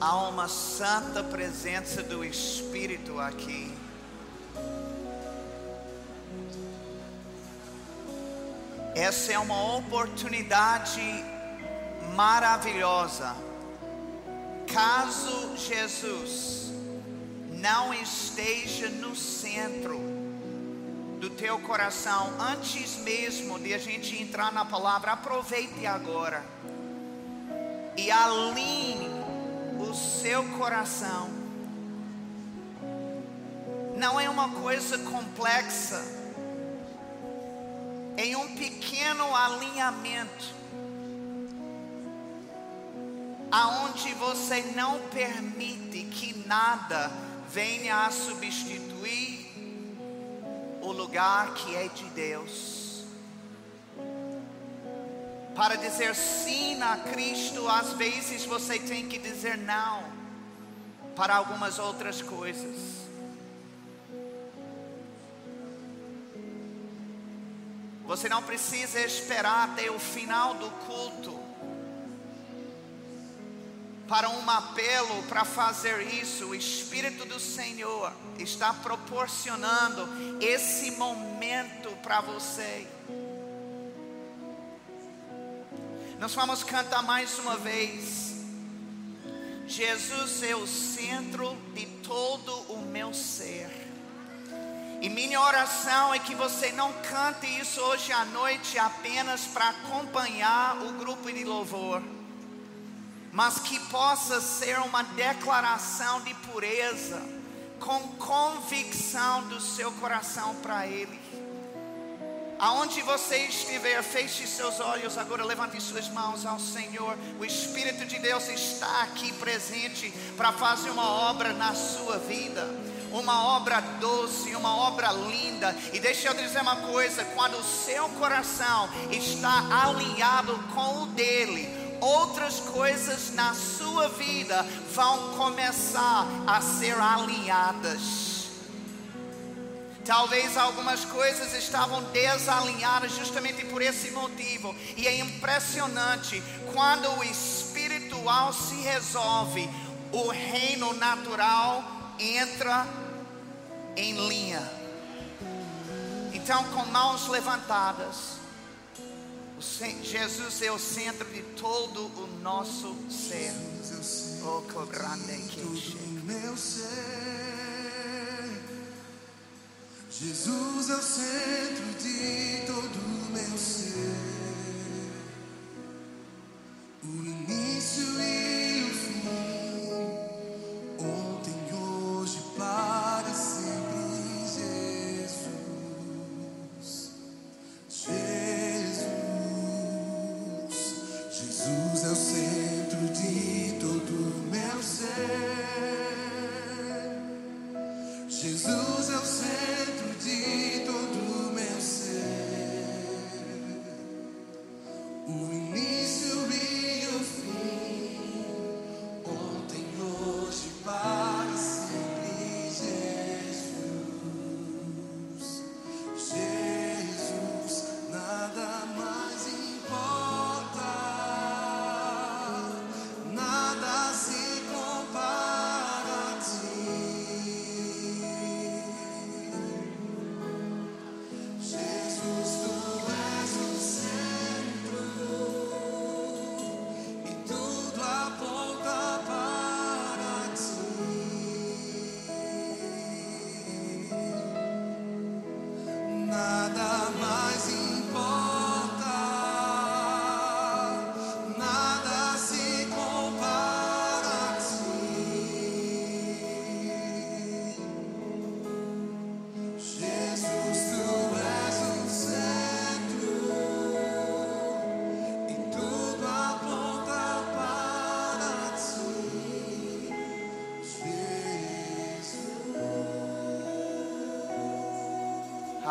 Há uma santa presença do Espírito aqui. Essa é uma oportunidade maravilhosa. Caso Jesus não esteja no centro do teu coração, antes mesmo de a gente entrar na palavra, aproveite agora e alinhe o seu coração. Não é uma coisa complexa, em um pequeno alinhamento, aonde você não permite que nada venha a substituir o lugar que é de Deus. Para dizer sim a Cristo, às vezes você tem que dizer não para algumas outras coisas. Você não precisa esperar até o final do culto para um apelo para fazer isso. O Espírito do Senhor está proporcionando esse momento para você. Nós vamos cantar mais uma vez. Jesus é o centro de todo o meu ser. E minha oração é que você não cante isso hoje à noite apenas para acompanhar o grupo de louvor, mas que possa ser uma declaração de pureza, com convicção do seu coração para Ele. Aonde você estiver, feche seus olhos agora, levante suas mãos ao Senhor. O Espírito de Deus está aqui presente para fazer uma obra na sua vida uma obra doce, uma obra linda. E deixa eu dizer uma coisa: quando o seu coração está alinhado com o dele, outras coisas na sua vida vão começar a ser alinhadas. Talvez algumas coisas estavam desalinhadas justamente por esse motivo. E é impressionante quando o espiritual se resolve, o reino natural entra em linha. Então, com mãos levantadas, Jesus é o centro de todo o nosso ser. Oh, que grande que meu Jesus é o centro de todo o meu ser. O início e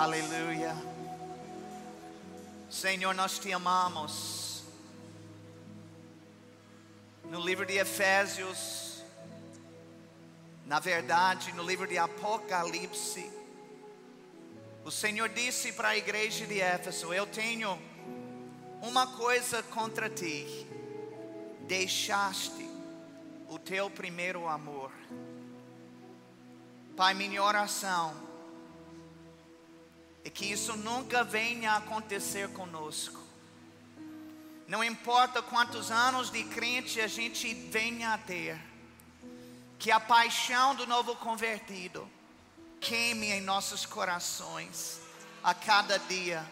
Aleluia. Senhor, nós te amamos. No livro de Efésios, na verdade, no livro de Apocalipse, o Senhor disse para a igreja de Éfeso: Eu tenho uma coisa contra ti. Deixaste o teu primeiro amor. Pai, minha oração é que isso nunca venha a acontecer conosco. Não importa quantos anos de crente a gente venha a ter, que a paixão do novo convertido queime em nossos corações a cada dia,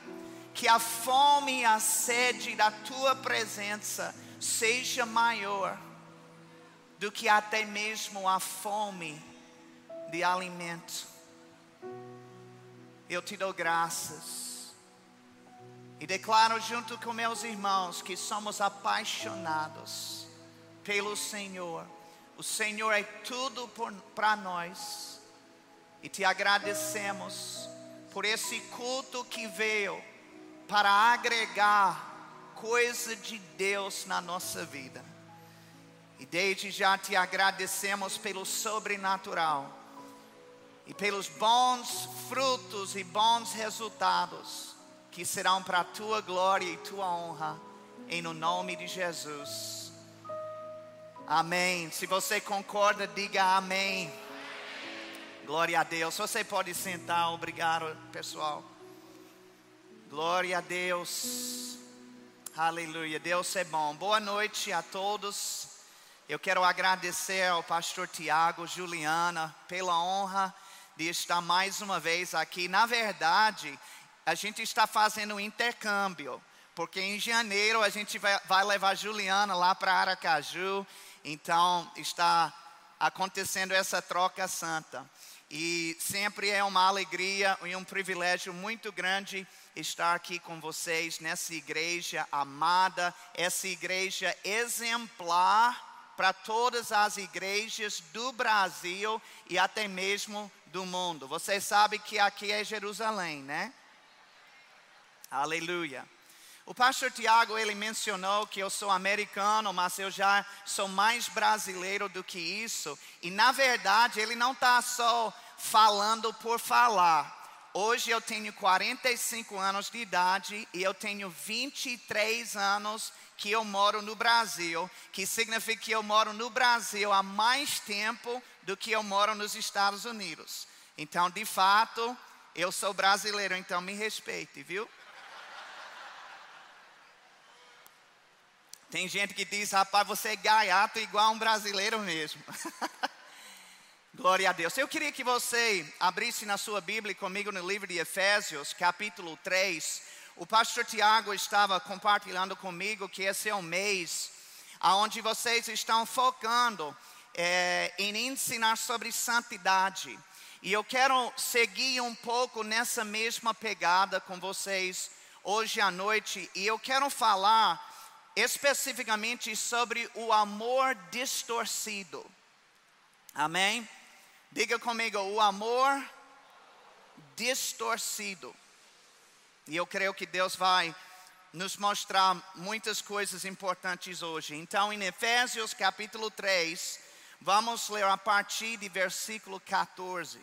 que a fome e a sede da tua presença seja maior do que até mesmo a fome de alimento. Eu te dou graças e declaro junto com meus irmãos que somos apaixonados pelo Senhor. O Senhor é tudo para nós e te agradecemos por esse culto que veio para agregar coisa de Deus na nossa vida. E desde já te agradecemos pelo sobrenatural e pelos bons frutos e bons resultados que serão para a tua glória e tua honra, em no nome de Jesus. Amém. Se você concorda, diga amém. Glória a Deus. Você pode sentar, obrigado, pessoal. Glória a Deus. Aleluia. Deus é bom. Boa noite a todos. Eu quero agradecer ao pastor Tiago, Juliana, pela honra de estar mais uma vez aqui. Na verdade, a gente está fazendo um intercâmbio, porque em janeiro a gente vai, vai levar Juliana lá para Aracaju, então está acontecendo essa troca santa. E sempre é uma alegria e um privilégio muito grande estar aqui com vocês nessa igreja amada, essa igreja exemplar para todas as igrejas do Brasil e até mesmo do mundo. Vocês sabem que aqui é Jerusalém, né? Aleluia. O pastor Tiago, ele mencionou que eu sou americano, mas eu já sou mais brasileiro do que isso. E na verdade, ele não está só falando por falar. Hoje eu tenho 45 anos de idade e eu tenho 23 anos que eu moro no Brasil, que significa que eu moro no Brasil há mais tempo do que eu moro nos Estados Unidos. Então, de fato, eu sou brasileiro, então me respeite, viu? Tem gente que diz, rapaz, você é gaiato igual um brasileiro mesmo. Glória a Deus. Eu queria que você abrisse na sua Bíblia comigo no livro de Efésios, capítulo 3. O pastor Tiago estava compartilhando comigo que esse é um mês onde vocês estão focando é, em ensinar sobre santidade. E eu quero seguir um pouco nessa mesma pegada com vocês hoje à noite. E eu quero falar especificamente sobre o amor distorcido. Amém? Diga comigo, o amor distorcido. E eu creio que Deus vai nos mostrar muitas coisas importantes hoje. Então, em Efésios capítulo 3, vamos ler a partir de versículo 14.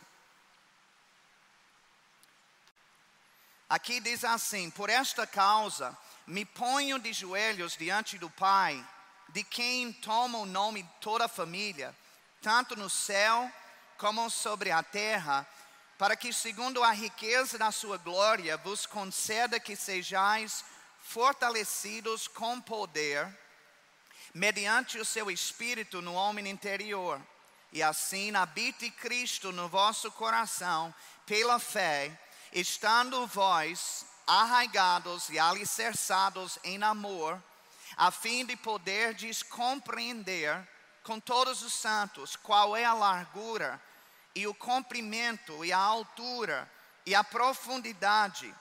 Aqui diz assim: Por esta causa me ponho de joelhos diante do Pai, de quem toma o nome toda a família, tanto no céu como sobre a terra para que, segundo a riqueza da sua glória, vos conceda que sejais fortalecidos com poder, mediante o seu espírito no homem interior, e assim habite Cristo no vosso coração, pela fé, estando vós arraigados e alicerçados em amor, a fim de poderdes compreender com todos os santos qual é a largura, e o comprimento e a altura e a profundidade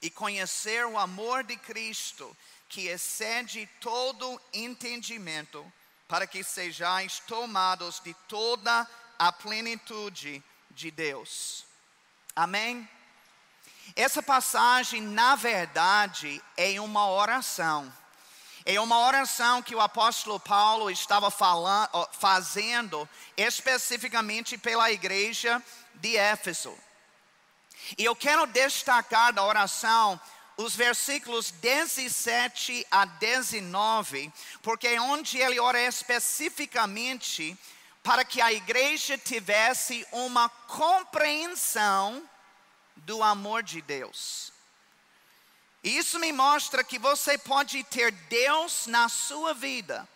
e conhecer o amor de Cristo que excede todo entendimento, para que sejais tomados de toda a plenitude de Deus. Amém? Essa passagem, na verdade, é uma oração. É uma oração que o apóstolo Paulo estava falando, fazendo especificamente pela igreja de Éfeso. E eu quero destacar da oração os versículos 17 a 19, porque é onde ele ora especificamente para que a igreja tivesse uma compreensão do amor de Deus. Isso me mostra que você pode ter Deus na sua vida,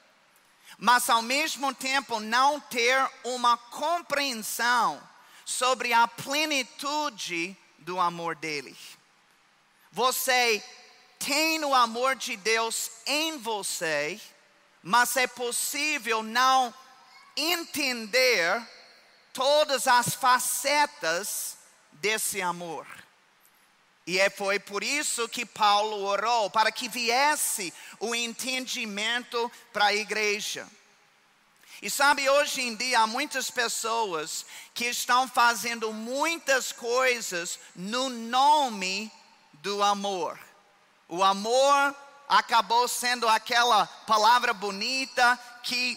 mas ao mesmo tempo não ter uma compreensão sobre a plenitude do amor dele. Você tem o amor de Deus em você, mas é possível não entender todas as facetas desse amor. E é, foi por isso que Paulo orou, para que viesse o entendimento para a igreja. E sabe, hoje em dia há muitas pessoas que estão fazendo muitas coisas no nome do amor. O amor acabou sendo aquela palavra bonita que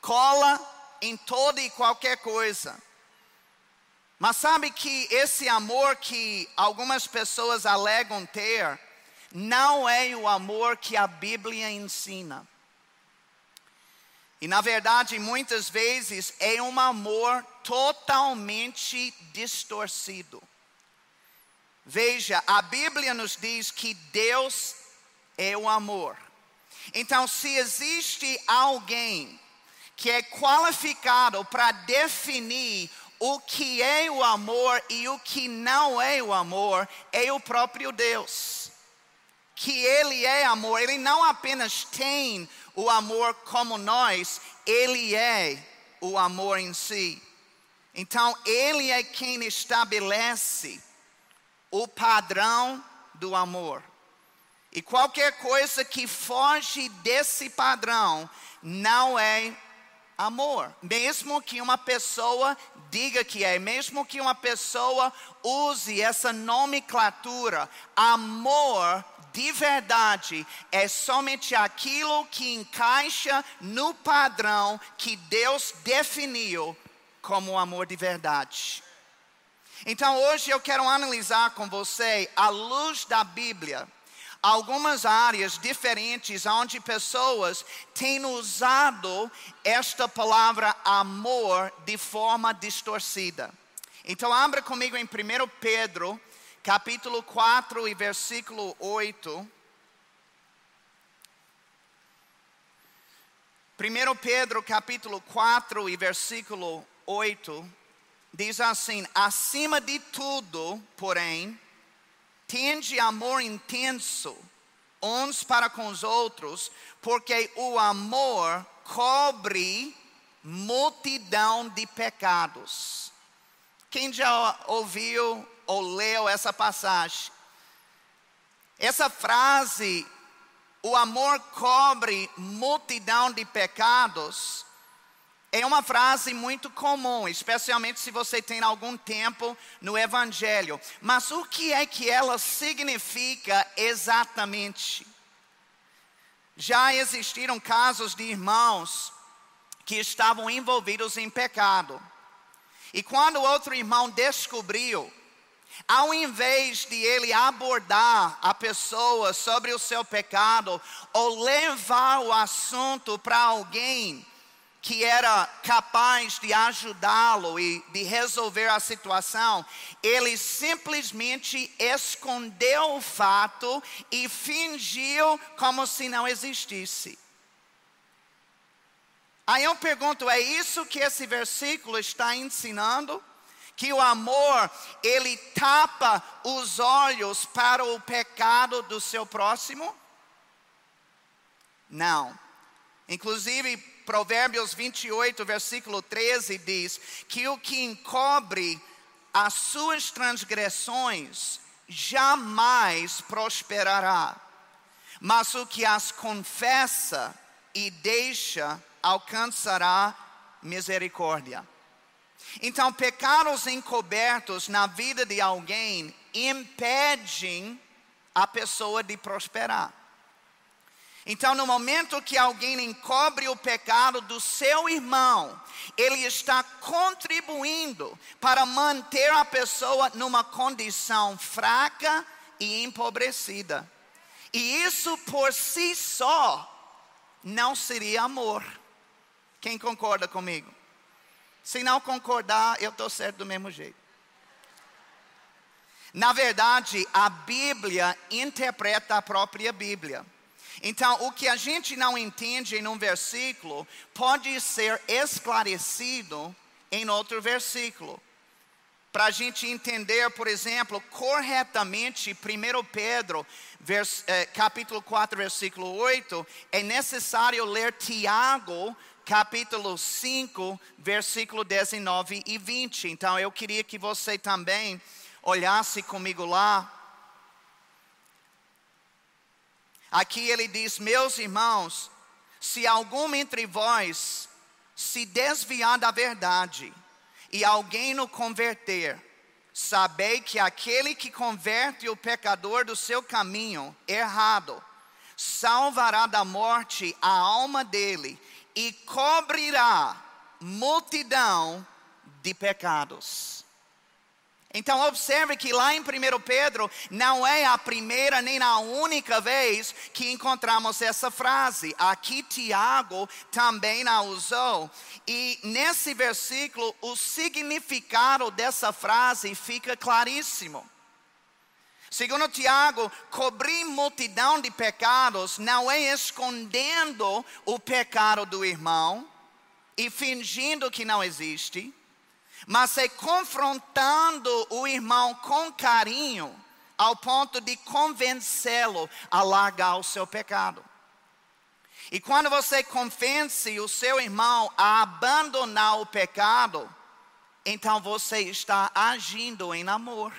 cola em toda e qualquer coisa. Mas sabe que esse amor que algumas pessoas alegam ter, não é o amor que a Bíblia ensina. E na verdade, muitas vezes é um amor totalmente distorcido. Veja, a Bíblia nos diz que Deus é o amor. Então, se existe alguém que é qualificado para definir o que é o amor e o que não é o amor, é o próprio Deus. Que Ele é amor, Ele não apenas tem o amor como nós, Ele é o amor em si. Então, Ele é quem estabelece o padrão do amor. E qualquer coisa que foge desse padrão não é amor. Mesmo que uma pessoa diga que é, mesmo que uma pessoa use essa nomenclatura, amor de verdade é somente aquilo que encaixa no padrão que Deus definiu como amor de verdade. Então hoje eu quero analisar com você, à luz da Bíblia, algumas áreas diferentes onde pessoas têm usado esta palavra amor de forma distorcida. Então abra comigo em 1 Pedro, capítulo 4 e versículo 8. 1 Pedro capítulo 4 e versículo 8 diz assim: acima de tudo, porém, tende amor intenso uns para com os outros, porque o amor cobre multidão de pecados. Quem já ouviu ou leu essa passagem? Essa frase, o amor cobre multidão de pecados, é uma frase muito comum, especialmente se você tem algum tempo no Evangelho. Mas o que é que ela significa exatamente? Já existiram casos de irmãos que estavam envolvidos em pecado. E quando outro irmão descobriu, ao invés de ele abordar a pessoa sobre o seu pecado ou levar o assunto para alguém que era capaz de ajudá-lo e de resolver a situação, ele simplesmente escondeu o fato e fingiu como se não existisse. Aí eu pergunto, é isso que esse versículo está ensinando? Que o amor, ele tapa os olhos para o pecado do seu próximo? Não. Inclusive, Provérbios 28, versículo 13 diz: que o que encobre as suas transgressões jamais prosperará, mas o que as confessa e deixa alcançará misericórdia. Então, pecados encobertos na vida de alguém impedem a pessoa de prosperar. Então, no momento que alguém encobre o pecado do seu irmão, ele está contribuindo para manter a pessoa numa condição fraca e empobrecida. E isso por si só não seria amor. Quem concorda comigo? Se não concordar, eu estou certo do mesmo jeito. Na verdade, a Bíblia interpreta a própria Bíblia. Então, o que a gente não entende em um versículo pode ser esclarecido em outro versículo. Para a gente entender, por exemplo, corretamente 1 Pedro, vers, eh, capítulo 4, versículo 8, é necessário ler Tiago, capítulo 5, versículo 19 e 20. Então, eu queria que você também olhasse comigo lá. Aqui ele diz: Meus irmãos, se algum entre vós se desviar da verdade e alguém no converter, sabei que aquele que converte o pecador do seu caminho errado, salvará da morte a alma dele e cobrirá multidão de pecados. Então, observe que lá em 1 Pedro, não é a primeira nem a única vez que encontramos essa frase. Aqui, Tiago também a usou. E nesse versículo, o significado dessa frase fica claríssimo. Segundo Tiago, cobrir multidão de pecados não é escondendo o pecado do irmão e fingindo que não existe mas é confrontando o irmão com carinho, ao ponto de convencê-lo a largar o seu pecado. E quando você convence o seu irmão a abandonar o pecado, então você está agindo em amor.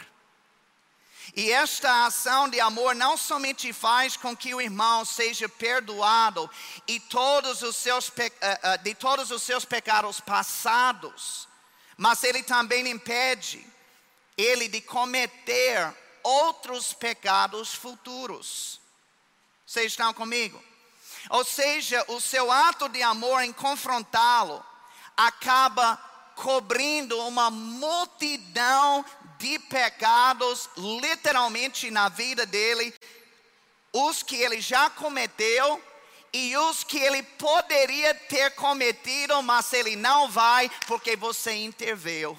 E esta ação de amor não somente faz com que o irmão seja perdoado e todos os seus, eh, eh, de todos os seus pecados passados, mas ele também impede ele de cometer outros pecados futuros. Vocês estão comigo? Ou seja, o seu ato de amor em confrontá-lo acaba cobrindo uma multidão de pecados, literalmente na vida dele, os que ele já cometeu e os que ele poderia ter cometido, mas ele não vai, porque você interveio.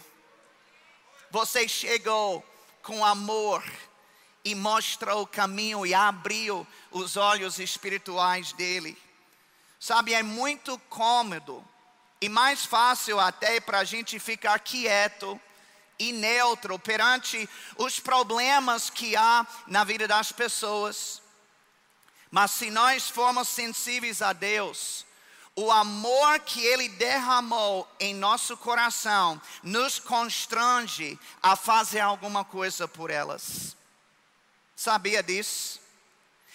Você chegou com amor e mostrou o caminho e abriu os olhos espirituais dele. Sabe, é muito cômodo e mais fácil até para a gente ficar quieto e neutro perante os problemas que há na vida das pessoas. Mas se nós formos sensíveis a Deus, o amor que Ele derramou em nosso coração nos constrange a fazer alguma coisa por elas. Sabia disso?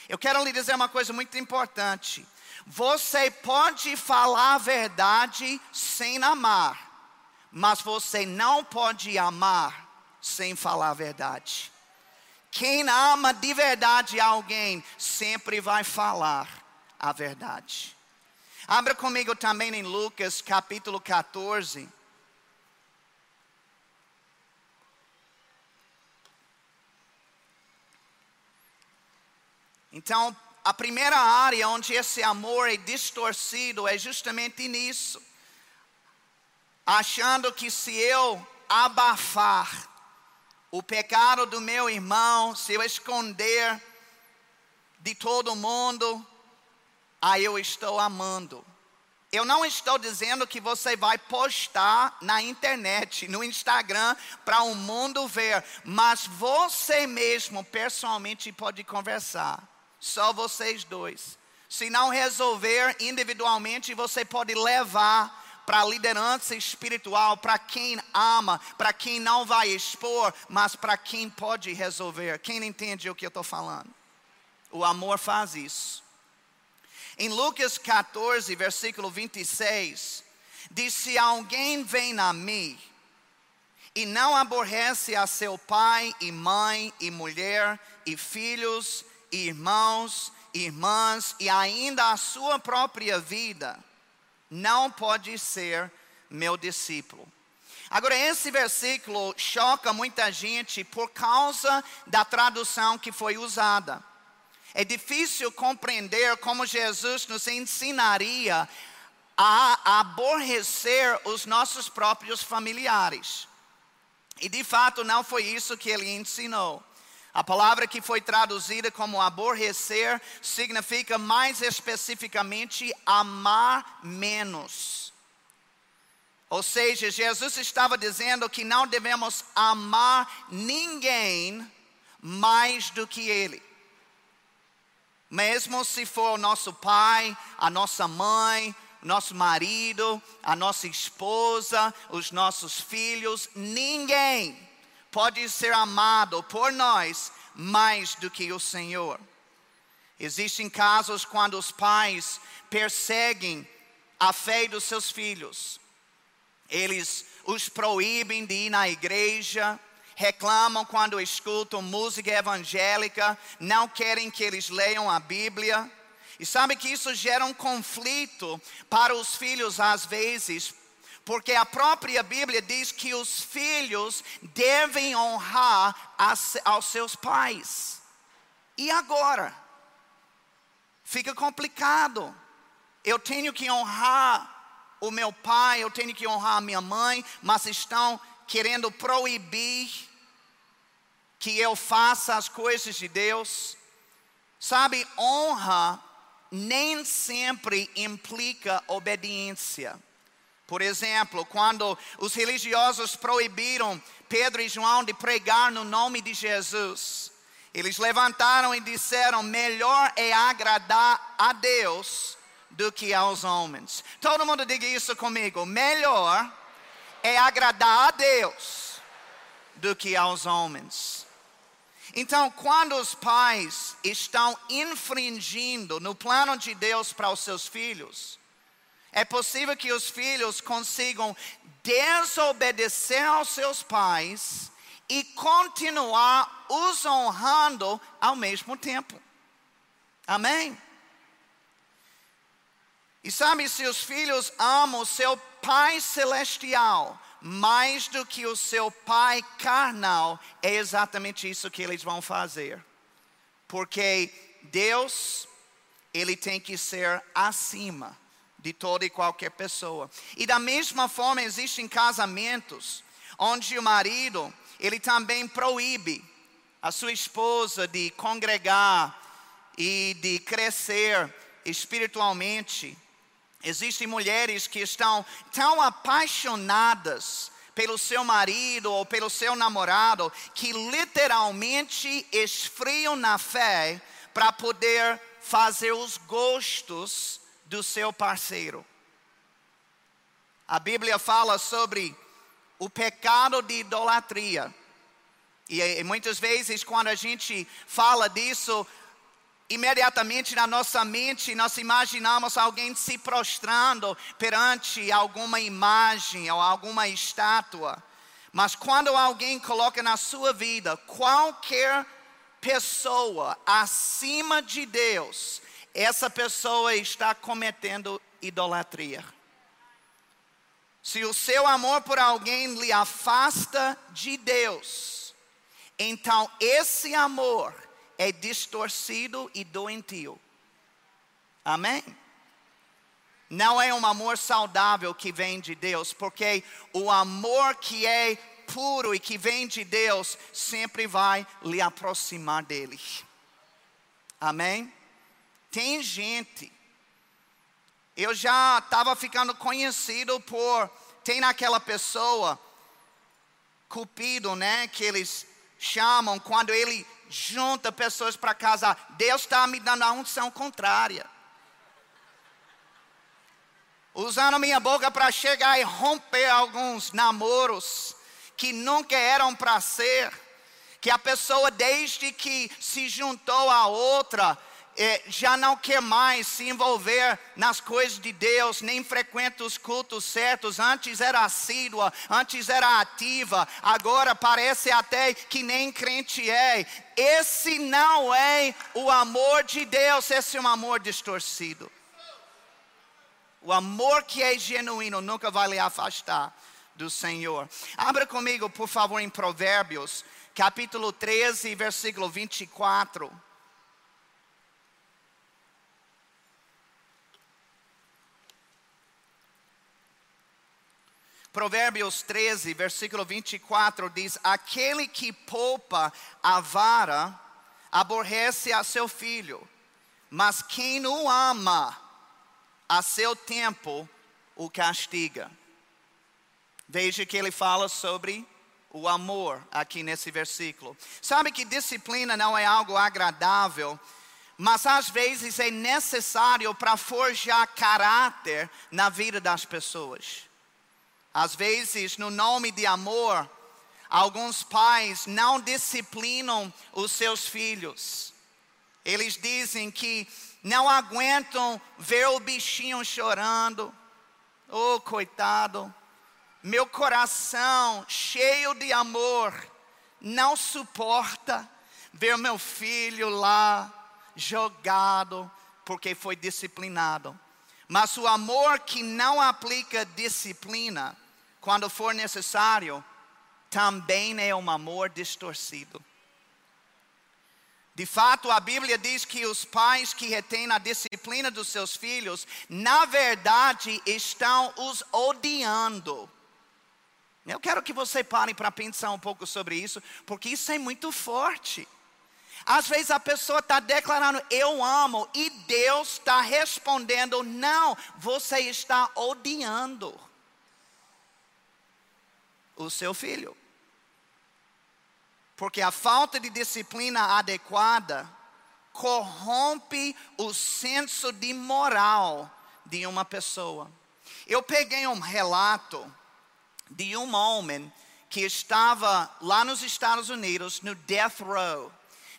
Eu quero lhe dizer uma coisa muito importante. Você pode falar a verdade sem amar, mas você não pode amar sem falar a verdade. Quem ama de verdade alguém sempre vai falar a verdade. Abra comigo também em Lucas capítulo 14. Então, a primeira área onde esse amor é distorcido é justamente nisso. Achando que se eu abafar o pecado do meu irmão, se eu esconder de todo mundo, aí eu estou amando. Eu não estou dizendo que você vai postar na internet, no Instagram, para o mundo ver, mas você mesmo, pessoalmente, pode conversar. Só vocês dois. Se não resolver individualmente, você pode levar para a liderança espiritual, para quem ama, para quem não vai expor, mas para quem pode resolver. Quem entende o que eu estou falando? O amor faz isso. Em Lucas 14, versículo 26, diz: Se alguém vem a mim e não aborrece a seu pai e mãe e mulher e filhos, e irmãos, irmãs e ainda a sua própria vida, não pode ser meu discípulo. Agora, esse versículo choca muita gente por causa da tradução que foi usada. É difícil compreender como Jesus nos ensinaria a aborrecer os nossos próprios familiares. E de fato não foi isso que ele ensinou. A palavra que foi traduzida como aborrecer significa mais especificamente amar menos. Ou seja, Jesus estava dizendo que não devemos amar ninguém mais do que Ele. Mesmo se for o nosso pai, a nossa mãe, nosso marido, a nossa esposa, os nossos filhos, ninguém pode ser amado por nós mais do que o Senhor. Existem casos quando os pais perseguem a fé dos seus filhos. Eles os proíbem de ir na igreja, reclamam quando escutam música evangélica, não querem que eles leiam a Bíblia. E sabe que isso gera um conflito para os filhos às vezes, porque a própria Bíblia diz que os filhos devem honrar aos seus pais. E agora? Fica complicado. Eu tenho que honrar o meu pai, eu tenho que honrar a minha mãe, mas estão querendo proibir que eu faça as coisas de Deus. Sabe, honra nem sempre implica obediência. Por exemplo, quando os religiosos proibiram Pedro e João de pregar no nome de Jesus, eles levantaram e disseram: melhor é agradar a Deus do que aos homens. Todo mundo diga isso comigo: melhor é agradar a Deus do que aos homens. Então, quando os pais estão infringindo no plano de Deus para os seus filhos, é possível que os filhos consigam desobedecer aos seus pais e continuar os honrando ao mesmo tempo. Amém? E sabe, se os filhos amam o seu Pai Celestial mais do que o seu Pai carnal, é exatamente isso que eles vão fazer. Porque Deus, Ele tem que ser acima de toda e qualquer pessoa. E da mesma forma existem casamentos onde o marido, ele também proíbe a sua esposa de congregar e de crescer espiritualmente. Existem mulheres que estão tão apaixonadas pelo seu marido ou pelo seu namorado que literalmente esfriam na fé para poder fazer os gostos do seu parceiro. A Bíblia fala sobre o pecado de idolatria. E, e muitas vezes, quando a gente fala disso, imediatamente na nossa mente nós imaginamos alguém se prostrando perante alguma imagem ou alguma estátua. Mas quando alguém coloca na sua vida qualquer pessoa acima de Deus, essa pessoa está cometendo idolatria. Se o seu amor por alguém lhe afasta de Deus, então esse amor é distorcido e doentio. Amém? Não é um amor saudável que vem de Deus, porque o amor que é puro e que vem de Deus sempre vai lhe aproximar dele. Amém? Tem gente, eu já estava ficando conhecido por, tem naquela pessoa, cupido, né, que eles chamam quando ele junta pessoas para casar. Deus está me dando a unção contrária. Usando minha boca para chegar e romper alguns namoros que nunca eram para ser. Que a pessoa, desde que se juntou a outra, é, já não quer mais se envolver nas coisas de Deus, nem frequenta os cultos certos. Antes era assídua, antes era ativa, agora parece até que nem crente é. Esse não é o amor de Deus, esse é um amor distorcido. O amor que é genuíno nunca vai lhe afastar do Senhor. Abra comigo, por favor, em Provérbios, capítulo 13, versículo 24. Provérbios 13, versículo 24 diz: Aquele que poupa a vara aborrece a seu filho, mas quem o ama, a seu tempo o castiga. Veja que ele fala sobre o amor aqui nesse versículo. Sabe que disciplina não é algo agradável, mas às vezes é necessário para forjar caráter na vida das pessoas. Às vezes, no nome de amor, alguns pais não disciplinam os seus filhos. Eles dizem que não aguentam ver o bichinho chorando. Oh, coitado. Meu coração cheio de amor não suporta ver meu filho lá jogado porque foi disciplinado. Mas o amor que não aplica disciplina, quando for necessário, também é um amor distorcido. De fato, a Bíblia diz que os pais que retêm a disciplina dos seus filhos, na verdade, estão os odiando. Eu quero que você pare para pensar um pouco sobre isso, porque isso é muito forte. Às vezes a pessoa está declarando eu amo e Deus está respondendo não, você está odiando o seu filho. Porque a falta de disciplina adequada corrompe o senso de moral de uma pessoa. Eu peguei um relato de um homem que estava lá nos Estados Unidos no death row.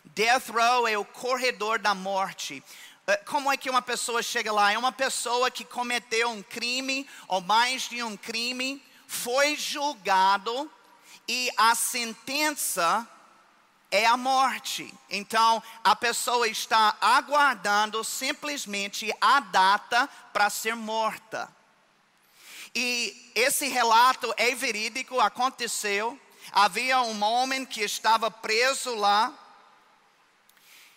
Death row é o corredor da morte. Eh, como é que uma pessoa chega lá? É uma pessoa que cometeu um crime ou mais de um crime, foi julgado e a sentença é a morte. Então, a pessoa está aguardando simplesmente a data para ser morta. E esse relato é verídico, aconteceu. Havia um homem que estava preso lá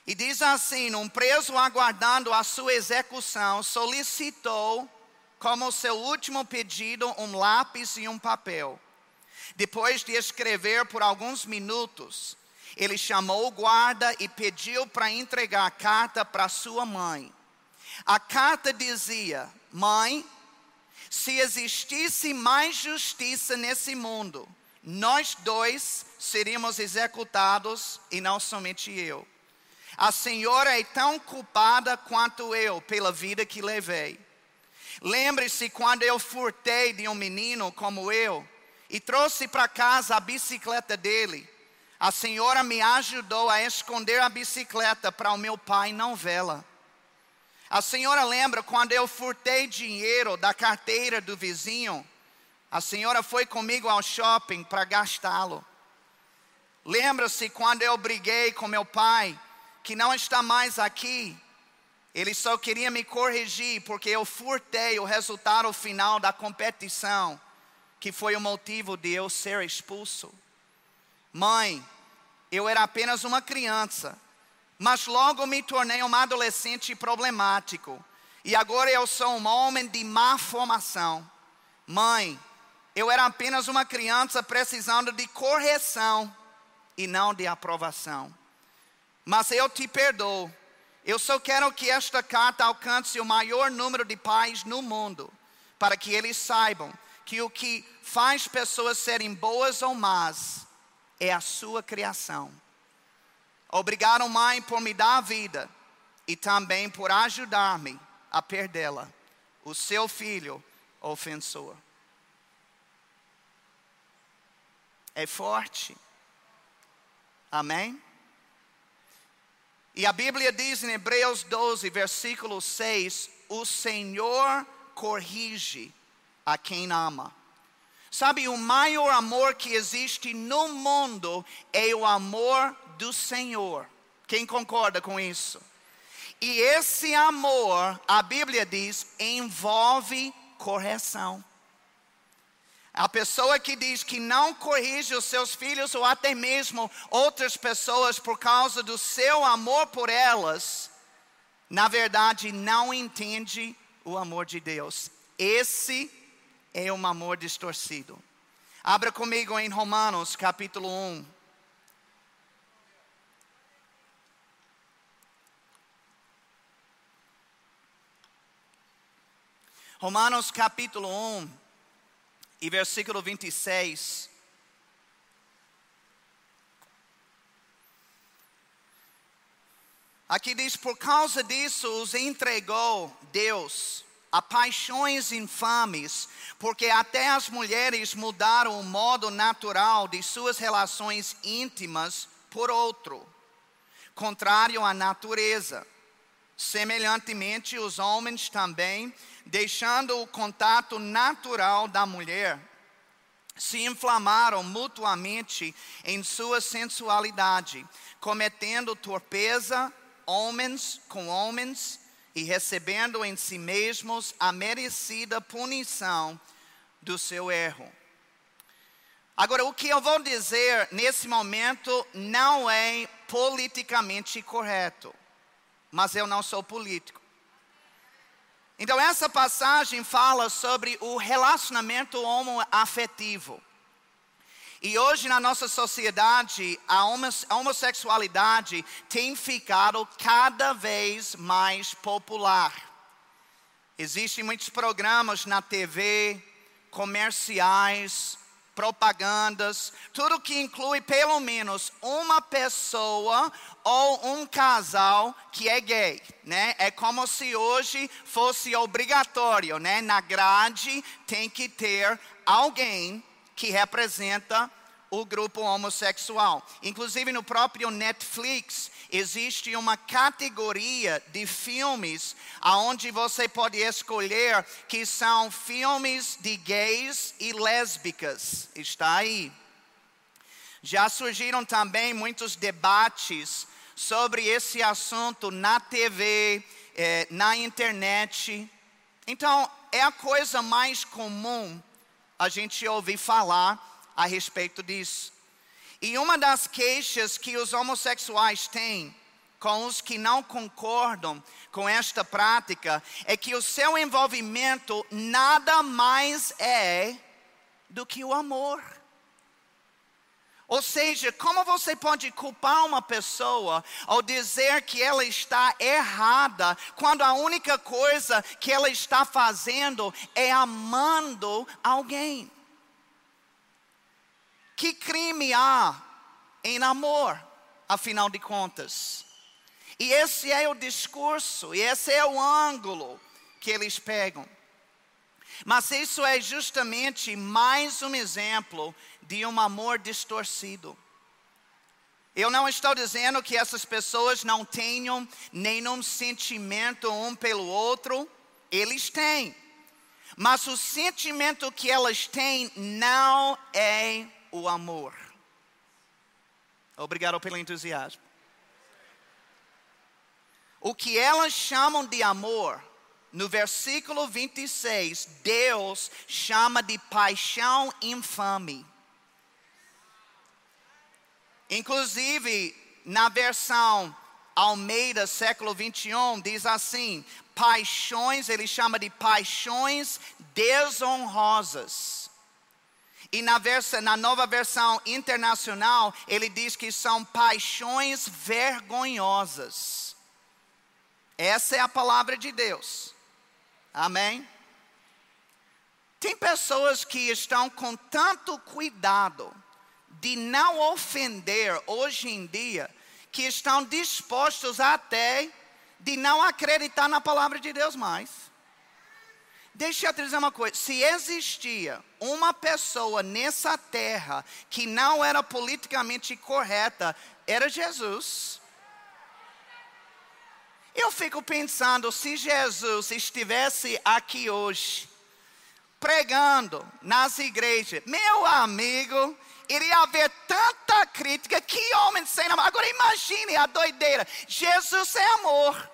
e diz assim: um preso aguardando a sua execução solicitou como seu último pedido um lápis e um papel. Depois de escrever por alguns minutos, ele chamou o guarda e pediu para entregar a carta para sua mãe. A carta dizia: Mãe, se existisse mais justiça nesse mundo, nós dois seríamos executados e não somente eu. A senhora é tão culpada quanto eu pela vida que levei. Lembre-se quando eu furtei de um menino como eu e trouxe para casa a bicicleta dele. A senhora me ajudou a esconder a bicicleta para o meu pai não vê-la. A senhora lembra quando eu furtei dinheiro da carteira do vizinho? A senhora foi comigo ao shopping para gastá-lo. Lembra-se quando eu briguei com meu pai que não está mais aqui. Ele só queria me corrigir porque eu furtei o resultado final da competição, que foi o motivo de eu ser expulso. Mãe, eu era apenas uma criança, mas logo me tornei um adolescente problemático. E agora eu sou um homem de má formação. Mãe, eu era apenas uma criança precisando de correção e não de aprovação mas eu te perdoo. Eu só quero que esta carta alcance o maior número de pais no mundo, para que eles saibam que o que faz pessoas serem boas ou más é a sua criação. Obrigado, mãe, por me dar a vida e também por ajudar-me a perdê-la, o seu filho ofensor. É forte. Amém? E a Bíblia diz em Hebreus 12, versículo 6: O Senhor corrige a quem ama. Sabe, o maior amor que existe no mundo é o amor do Senhor. Quem concorda com isso? E esse amor, a Bíblia diz, envolve correção. A pessoa que diz que não corrige os seus filhos ou até mesmo outras pessoas por causa do seu amor por elas, na verdade não entende o amor de Deus. Esse é um amor distorcido. Abra comigo em Romanos capítulo 1. Romanos capítulo 1 e versículo 26. Aqui diz: Por causa disso os entregou Deus a paixões infames, porque até as mulheres mudaram o modo natural de suas relações íntimas por outro, contrário à natureza. Semelhantemente, os homens também deixando o contato natural da mulher, se inflamaram mutuamente em sua sensualidade, cometendo torpeza homens com homens e recebendo em si mesmos a merecida punição do seu erro. Agora, o que eu vou dizer nesse momento não é politicamente correto, mas eu não sou político. Então, essa passagem fala sobre o relacionamento homoafetivo. E hoje na nossa sociedade, a homossexualidade tem ficado cada vez mais popular. Existem muitos programas na TV, comerciais, propagandas, tudo que inclui pelo menos uma pessoa ou um casal que é gay, né? É como se hoje fosse obrigatório, né? Na grade tem que ter alguém que representa o grupo homossexual. Inclusive no próprio Netflix existe uma categoria de filmes aonde você pode escolher que são filmes de gays e lésbicas. Está aí. Já surgiram também muitos debates sobre esse assunto na TV, eh, na internet. Então, é a coisa mais comum a gente ouvir falar a respeito disso. E uma das queixas que os homossexuais têm com os que não concordam com esta prática é que o seu envolvimento nada mais é do que o amor. Ou seja, como você pode culpar uma pessoa ou dizer que ela está errada quando a única coisa que ela está fazendo é amando alguém? Que crime há em amor, afinal de contas? E esse é o discurso, e esse é o ângulo que eles pegam. Mas isso é justamente mais um exemplo de um amor distorcido. Eu não estou dizendo que essas pessoas não tenham nenhum sentimento um pelo outro, eles têm. Mas o sentimento que elas têm não é o amor. Obrigado pelo entusiasmo. O que elas chamam de amor, no versículo 26, Deus chama de paixão infame. Inclusive, na versão Almeida, século 21, diz assim: paixões, ele chama de paixões desonrosas. E na, versa, na nova versão internacional, ele diz que são paixões vergonhosas. Essa é a palavra de Deus. Amém? Tem pessoas que estão com tanto cuidado de não ofender hoje em dia, que estão dispostos até de não acreditar na palavra de Deus mais. Deixa eu te dizer uma coisa: se existia uma pessoa nessa terra que não era politicamente correta, era Jesus. Eu fico pensando, se Jesus estivesse aqui hoje, pregando nas igrejas, meu amigo, iria haver tanta crítica, que homem sem amor. Agora imagine a doideira: Jesus é amor.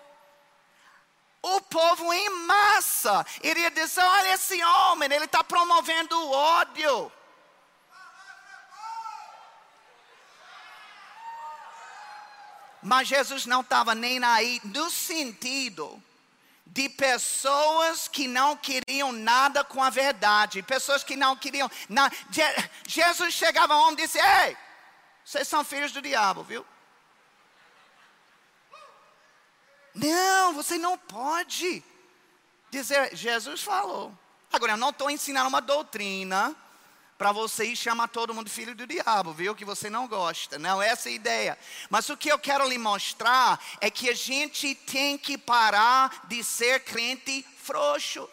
O povo em massa iria dizer: olha esse homem, ele está promovendo o ódio. Mas Jesus não estava nem aí no sentido de pessoas que não queriam nada com a verdade, pessoas que não queriam nada. Jesus chegava a um e disse: Ei, vocês são filhos do diabo, viu? Não, você não pode dizer, Jesus falou. Agora, eu não estou ensinando uma doutrina para você ir chamar todo mundo filho do diabo, viu? Que você não gosta. Não, essa é a ideia. Mas o que eu quero lhe mostrar é que a gente tem que parar de ser crente frouxo.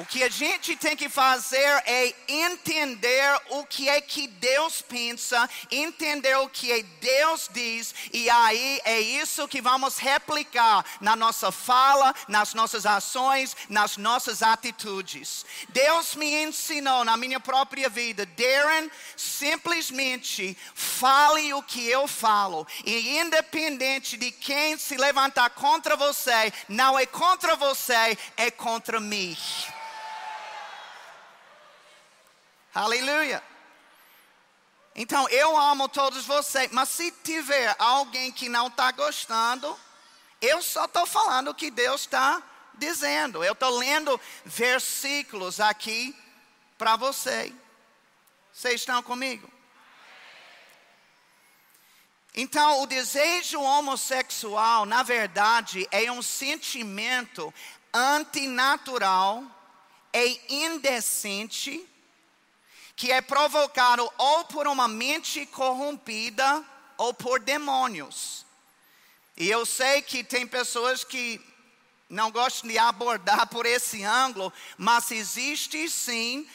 O que a gente tem que fazer é entender o que é que Deus pensa, entender o que é Deus diz, e aí é isso que vamos replicar na nossa fala, nas nossas ações, nas nossas atitudes. Deus me ensinou na minha própria vida, Darren, simplesmente fale o que eu falo, e independente de quem se levantar contra você, não é contra você, é contra mim. Aleluia. Então, eu amo todos vocês, mas se tiver alguém que não está gostando, eu só estou falando o que Deus está dizendo. Eu estou lendo versículos aqui para você. Vocês estão comigo? Então, o desejo homossexual, na verdade, é um sentimento antinatural, é indecente que é provocado ou por uma mente corrompida ou por demônios. E eu sei que tem pessoas que não gostam de abordar por esse ângulo, mas existe sim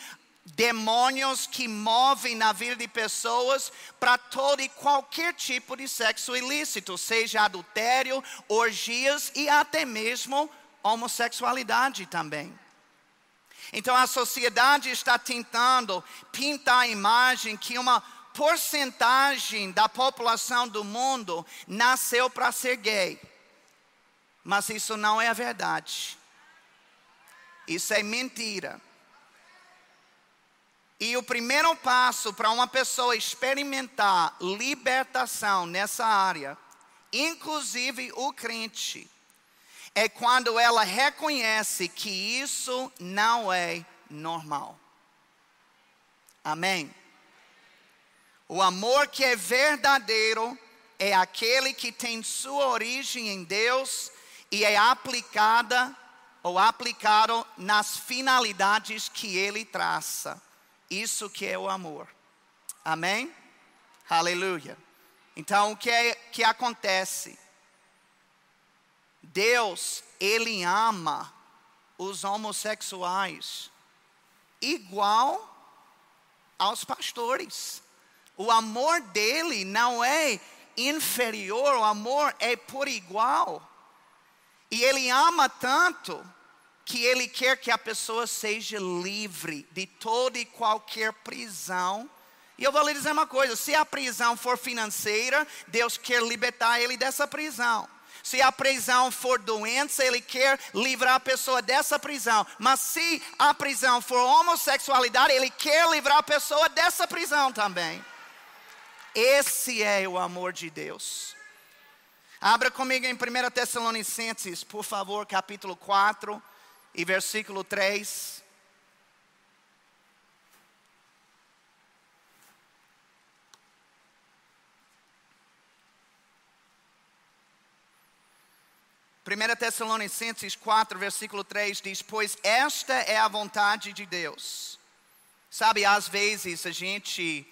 demônios que movem na vida de pessoas para todo e qualquer tipo de sexo ilícito, seja adultério, orgias e até mesmo homossexualidade também. Então a sociedade está tentando pintar a imagem que uma porcentagem da população do mundo nasceu para ser gay. Mas isso não é a verdade. Isso é mentira. E o primeiro passo para uma pessoa experimentar libertação nessa área, inclusive o crente, é quando ela reconhece que isso não é normal. Amém? O amor que é verdadeiro é aquele que tem sua origem em Deus e é aplicada ou aplicado nas finalidades que ele traça. Isso que é o amor. Amém? Aleluia. Então, o que, é, que acontece? Deus, Ele ama os homossexuais igual aos pastores. O amor dele não é inferior, o amor é por igual. E ele ama tanto que ele quer que a pessoa seja livre de toda e qualquer prisão. E eu vou lhe dizer uma coisa: se a prisão for financeira, Deus quer libertar ele dessa prisão. Se a prisão for doença, ele quer livrar a pessoa dessa prisão. Mas se a prisão for homossexualidade, ele quer livrar a pessoa dessa prisão também. Esse é o amor de Deus. Abra comigo em 1 Tessalonicenses, por favor, capítulo 4 e versículo 3. 1 Tessalonicenses 4, versículo 3 diz: Pois esta é a vontade de Deus. Sabe, às vezes a gente,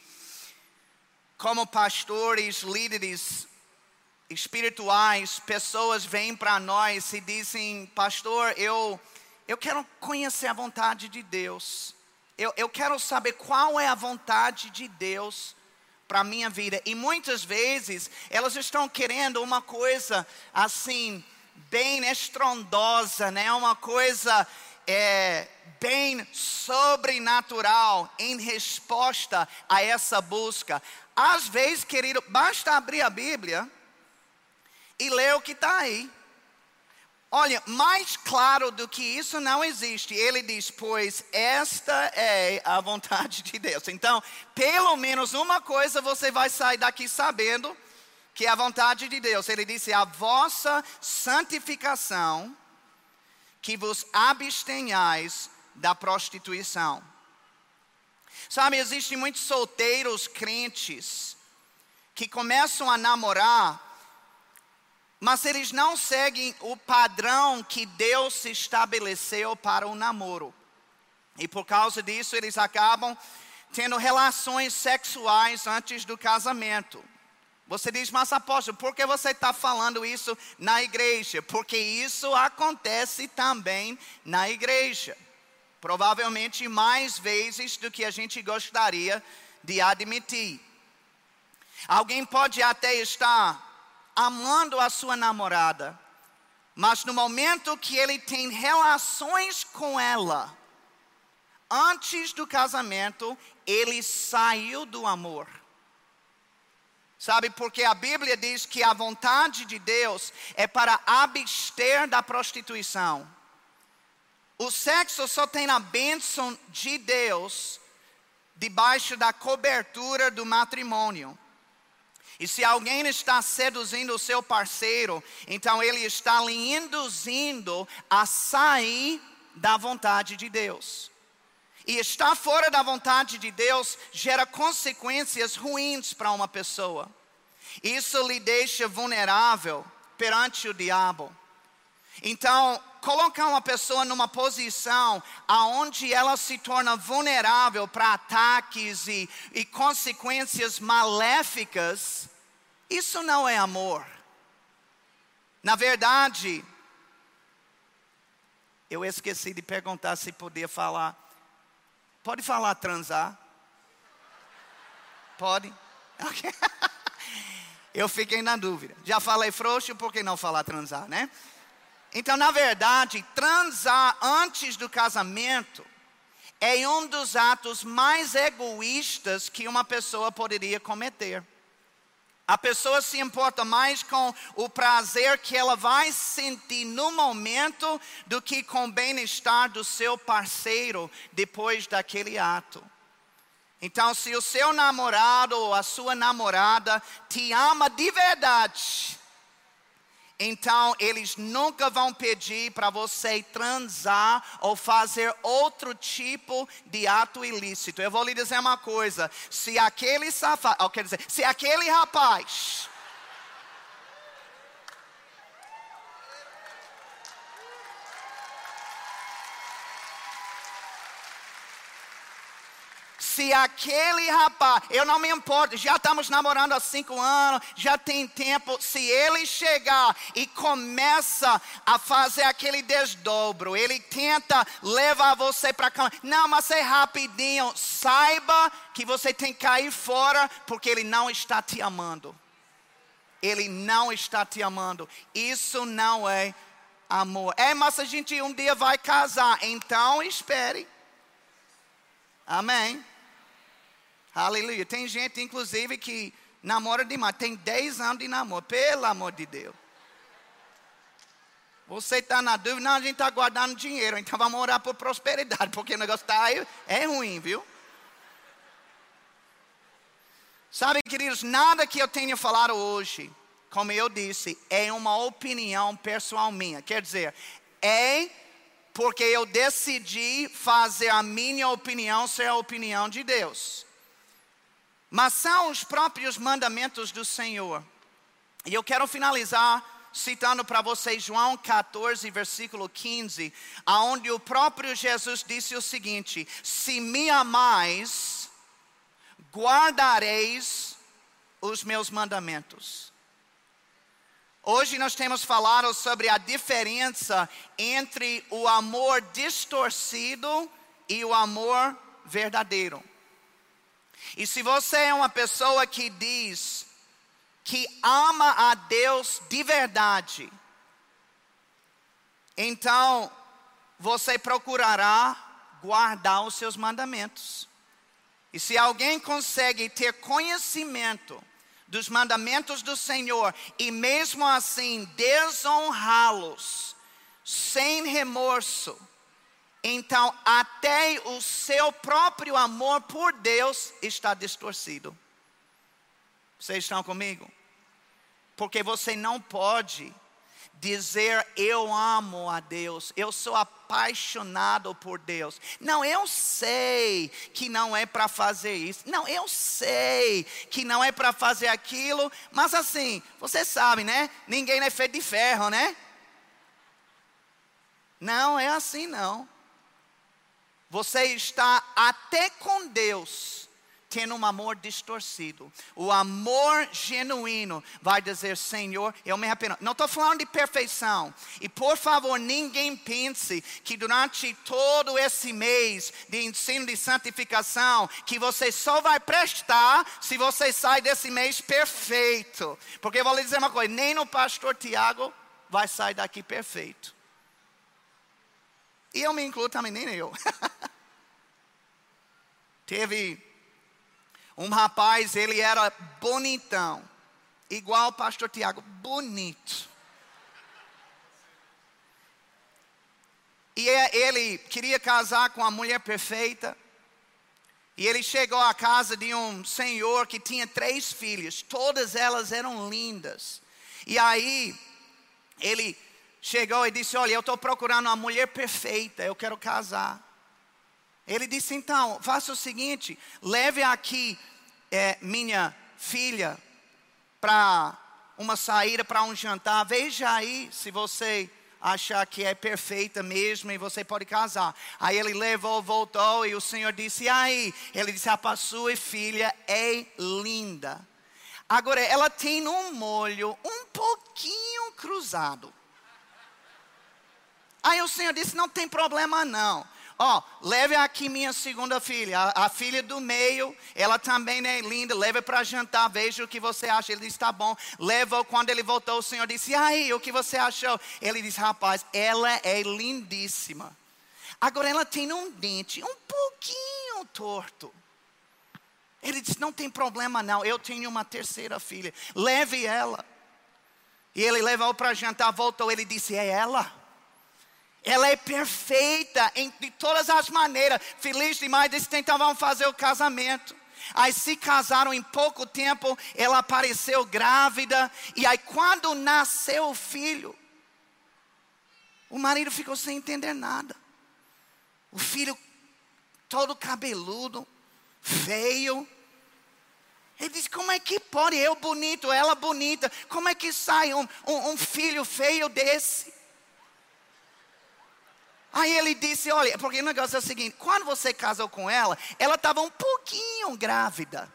como pastores, líderes espirituais, pessoas vêm para nós e dizem: Pastor, eu, eu quero conhecer a vontade de Deus. Eu, eu quero saber qual é a vontade de Deus para a minha vida. E muitas vezes elas estão querendo uma coisa assim bem estrondosa, né? Uma coisa é, bem sobrenatural em resposta a essa busca. Às vezes, querido, basta abrir a Bíblia e ler o que está aí. Olha, mais claro do que isso não existe. Ele diz: Pois esta é a vontade de Deus. Então, pelo menos uma coisa você vai sair daqui sabendo que é a vontade de Deus. Ele disse: A vossa santificação, que vos abstenhais da prostituição. Sabe, existem muitos solteiros crentes que começam a namorar mas eles não seguem o padrão que Deus estabeleceu para o namoro. E por causa disso, eles acabam tendo relações sexuais antes do casamento. Você diz, mas apóstolo, por que você está falando isso na igreja? Porque isso acontece também na igreja. Provavelmente mais vezes do que a gente gostaria de admitir. Alguém pode até estar amando a sua namorada, mas no momento que ele tem relações com ela, antes do casamento, ele saiu do amor. Sabe, porque a Bíblia diz que a vontade de Deus é para abster da prostituição. O sexo só tem a bênção de Deus debaixo da cobertura do matrimônio. E se alguém está seduzindo o seu parceiro, então ele está lhe induzindo a sair da vontade de Deus. E estar fora da vontade de Deus gera consequências ruins para uma pessoa. Isso lhe deixa vulnerável perante o diabo. Então, colocar uma pessoa numa posição aonde ela se torna vulnerável para ataques e, e consequências maléficas, isso não é amor. Na verdade, eu esqueci de perguntar se podia falar. Pode falar transar? Pode? Okay. Eu fiquei na dúvida. Já falei frouxo, por que não falar transar, né? Então, na verdade, transar antes do casamento é um dos atos mais egoístas que uma pessoa poderia cometer. A pessoa se importa mais com o prazer que ela vai sentir no momento do que com o bem-estar do seu parceiro depois daquele ato. Então, se o seu namorado ou a sua namorada te ama de verdade, então eles nunca vão pedir para você transar ou fazer outro tipo de ato ilícito. Eu vou lhe dizer uma coisa: se aquele safado, quer dizer, se aquele rapaz se aquele rapaz, eu não me importo, já estamos namorando há cinco anos, já tem tempo, se ele chegar e começa a fazer aquele desdobro, ele tenta levar você para cama, não, mas é rapidinho, saiba que você tem que cair fora, porque ele não está te amando. Ele não está te amando. Isso não é amor. É, mas a gente um dia vai casar, então espere. Amém. Aleluia. Tem gente, inclusive, que namora demais. Tem 10 anos de namoro. Pelo amor de Deus. Você está na dúvida? Não, a gente está guardando dinheiro. Então vamos orar por prosperidade. Porque o negócio está aí. É ruim, viu? Sabe, queridos, nada que eu tenha falado hoje, como eu disse, é uma opinião pessoal minha. Quer dizer, é porque eu decidi fazer a minha opinião ser a opinião de Deus mas são os próprios mandamentos do Senhor. E eu quero finalizar citando para vocês João 14, versículo 15, aonde o próprio Jesus disse o seguinte: Se me amais, guardareis os meus mandamentos. Hoje nós temos falado sobre a diferença entre o amor distorcido e o amor verdadeiro. E se você é uma pessoa que diz que ama a Deus de verdade, então você procurará guardar os seus mandamentos. E se alguém consegue ter conhecimento dos mandamentos do Senhor e mesmo assim desonrá-los sem remorso, então até o seu próprio amor por Deus está distorcido. Vocês estão comigo? Porque você não pode dizer eu amo a Deus, eu sou apaixonado por Deus. Não, eu sei que não é para fazer isso. Não, eu sei que não é para fazer aquilo, mas assim, você sabe, né? Ninguém é feito de ferro, né? Não, é assim não. Você está até com Deus tendo um amor distorcido. O amor genuíno vai dizer: Senhor, eu me arrependo. Não estou falando de perfeição. E por favor, ninguém pense que durante todo esse mês de ensino de santificação, que você só vai prestar se você sai desse mês perfeito. Porque eu vou lhe dizer uma coisa: nem o pastor Tiago vai sair daqui perfeito. E eu me incluo também, nem eu. Teve um rapaz, ele era bonitão, igual o pastor Tiago, bonito. E é, ele queria casar com a mulher perfeita. E ele chegou à casa de um senhor que tinha três filhas, todas elas eram lindas. E aí, ele chegou e disse: Olha, eu estou procurando uma mulher perfeita, eu quero casar. Ele disse: então, faça o seguinte: leve aqui é, minha filha para uma saída, para um jantar. Veja aí se você achar que é perfeita mesmo e você pode casar. Aí ele levou, voltou e o Senhor disse: e aí? Ele disse: a sua filha é linda. Agora, ela tem um molho um pouquinho cruzado. Aí o Senhor disse: não tem problema não. Ó, oh, leve aqui minha segunda filha, a, a, filha do meio, ela também é linda, leve para jantar, veja o que você acha. Ele disse, tá bom. Leva, quando ele voltou, o Senhor disse, aí, o que você achou? Ele disse, rapaz, ela é lindíssima. Agora ela tem um dente um pouquinho torto. Ele disse, não tem problema não, eu tenho uma terceira filha, leve ela. E ele levou para jantar, voltou, ele disse, é ela. Ela é perfeita em, de todas as maneiras. Feliz demais, então vamos fazer o casamento. Aí se casaram em pouco tempo, ela apareceu grávida. E aí quando nasceu o filho, o marido ficou sem entender nada. O filho todo cabeludo, feio. Ele disse: Como é que pode? Eu bonito, ela bonita. Como é que sai um, um, um filho feio desse? Aí ele disse: Olha, porque o negócio é o seguinte: quando você casou com ela, ela estava um pouquinho grávida.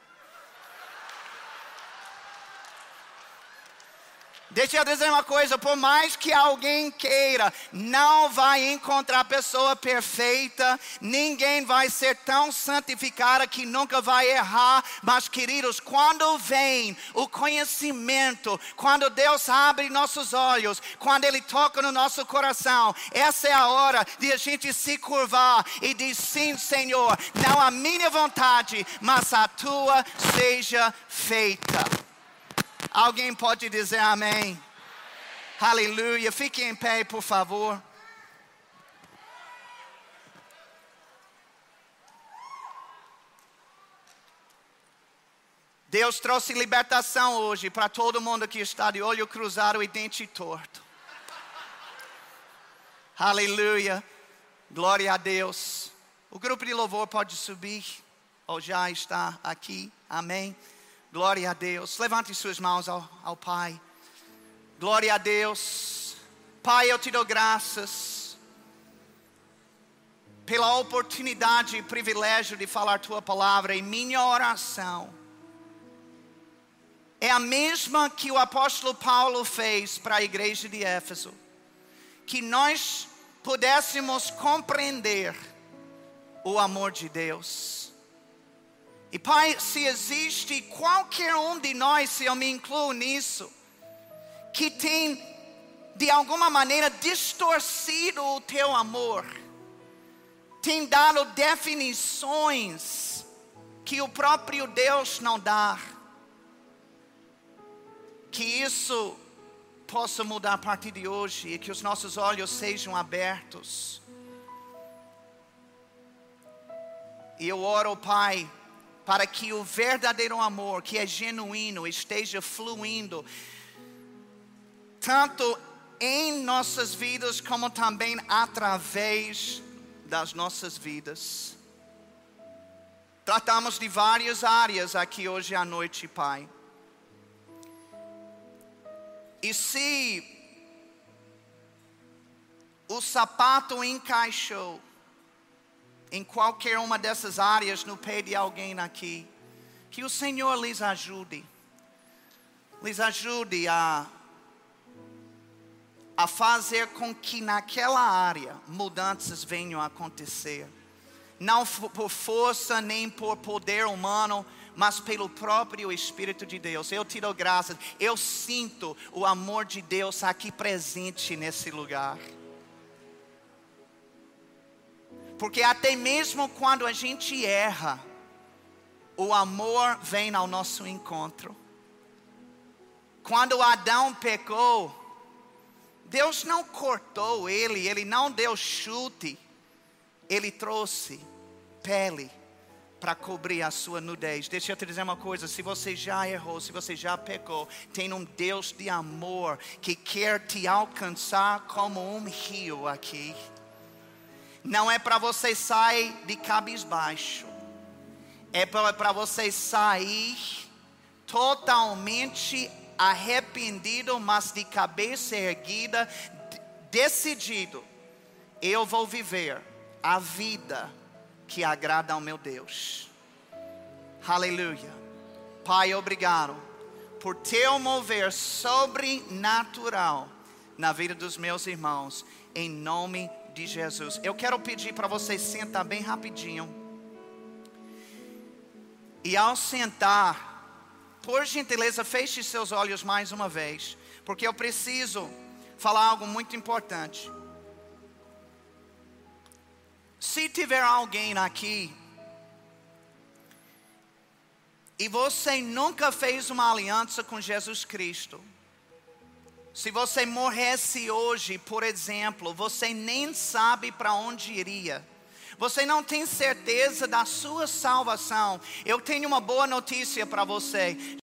Deixa eu dizer uma coisa: por mais que alguém queira, não vai encontrar pessoa perfeita, ninguém vai ser tão santificada que nunca vai errar. Mas, queridos, quando vem o conhecimento, quando Deus abre nossos olhos, quando Ele toca no nosso coração, essa é a hora de a gente se curvar e dizer: sim, Senhor, não a minha vontade, mas a tua seja feita. Alguém pode dizer amém? amém? Aleluia. Fique em pé, por favor. Deus trouxe libertação hoje para todo mundo que está de olho cruzado e dente torto. Aleluia. Glória a Deus. O grupo de louvor pode subir, ou já está aqui. Amém. Glória a Deus. Levante suas mãos ao, ao Pai. Glória a Deus. Pai, eu te dou graças pela oportunidade e privilégio de falar tua palavra em minha oração. É a mesma que o apóstolo Paulo fez para a igreja de Éfeso. Que nós pudéssemos compreender o amor de Deus e Pai, se existe qualquer um de nós, se eu me incluo nisso, que tem de alguma maneira distorcido o teu amor, tem dado definições que o próprio Deus não dá. Que isso possa mudar a partir de hoje e que os nossos olhos sejam abertos. E eu oro, Pai, para que o verdadeiro amor, que é genuíno, esteja fluindo, tanto em nossas vidas, como também através das nossas vidas. Tratamos de várias áreas aqui hoje à noite, Pai. E se o sapato encaixou em qualquer uma dessas áreas no pé de alguém aqui, que o Senhor lhes ajude, lhes ajude a, a fazer com que naquela área mudanças venham a acontecer. Não por força nem por poder humano, mas pelo próprio Espírito de Deus. Eu te dou graças, eu sinto o amor de Deus aqui presente nesse lugar. Porque até mesmo quando a gente erra, o amor vem ao nosso encontro. Quando Adão pecou, Deus não cortou ele, ele não deu chute, ele trouxe pele para cobrir a sua nudez. Deixa eu te dizer uma coisa: se você já errou, se você já pecou, tem um Deus de amor que quer te alcançar como um rio aqui. Não é para você sair de cabisbaixo, é para você sair totalmente arrependido, mas de cabeça erguida, decidido. Eu vou viver a vida que agrada ao meu Deus. Aleluia. Pai, obrigado por teu mover sobrenatural na vida dos meus irmãos, em nome de Jesus. Eu quero pedir para vocês sentar bem rapidinho. E ao sentar, por gentileza, feche seus olhos mais uma vez, porque eu preciso falar algo muito importante. Se tiver alguém aqui e você nunca fez uma aliança com Jesus Cristo, se você morresse hoje, por exemplo, você nem sabe para onde iria. Você não tem certeza da sua salvação. Eu tenho uma boa notícia para você.